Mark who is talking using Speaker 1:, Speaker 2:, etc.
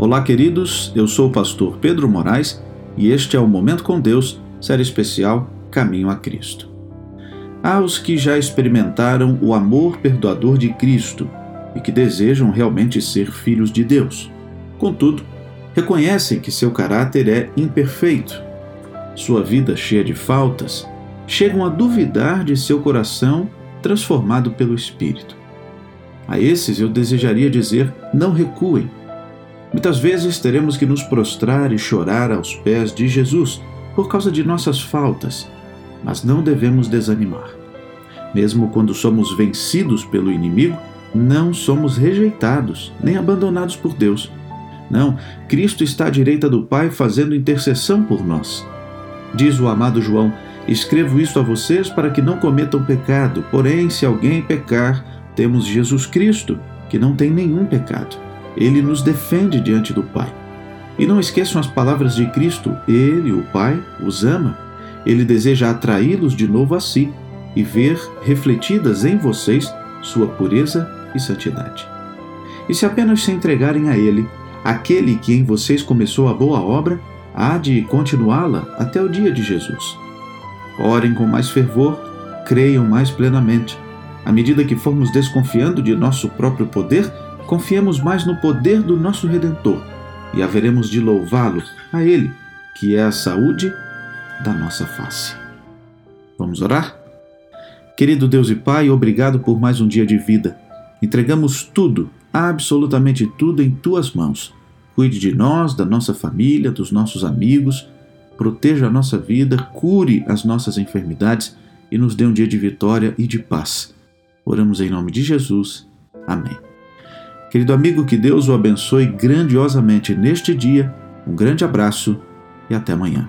Speaker 1: Olá, queridos. Eu sou o pastor Pedro Moraes e este é o Momento com Deus, série especial Caminho a Cristo. Há os que já experimentaram o amor perdoador de Cristo e que desejam realmente ser filhos de Deus. Contudo, reconhecem que seu caráter é imperfeito, sua vida cheia de faltas, chegam a duvidar de seu coração transformado pelo Espírito. A esses eu desejaria dizer: não recuem Muitas vezes teremos que nos prostrar e chorar aos pés de Jesus por causa de nossas faltas, mas não devemos desanimar. Mesmo quando somos vencidos pelo inimigo, não somos rejeitados nem abandonados por Deus. Não, Cristo está à direita do Pai fazendo intercessão por nós. Diz o amado João: Escrevo isto a vocês para que não cometam pecado, porém, se alguém pecar, temos Jesus Cristo, que não tem nenhum pecado ele nos defende diante do Pai. E não esqueçam as palavras de Cristo: Ele, o Pai, os ama. Ele deseja atraí-los de novo a si e ver refletidas em vocês sua pureza e santidade. E se apenas se entregarem a Ele, aquele que em vocês começou a boa obra, há de continuá-la até o dia de Jesus. Orem com mais fervor, creiam mais plenamente. À medida que formos desconfiando de nosso próprio poder, confiemos mais no poder do nosso Redentor e haveremos de louvá-lo, a Ele, que é a saúde da nossa face. Vamos orar? Querido Deus e Pai, obrigado por mais um dia de vida. Entregamos tudo, absolutamente tudo, em tuas mãos. Cuide de nós, da nossa família, dos nossos amigos, proteja a nossa vida, cure as nossas enfermidades e nos dê um dia de vitória e de paz. Oramos em nome de Jesus. Amém. Querido amigo, que Deus o abençoe grandiosamente neste dia. Um grande abraço e até amanhã.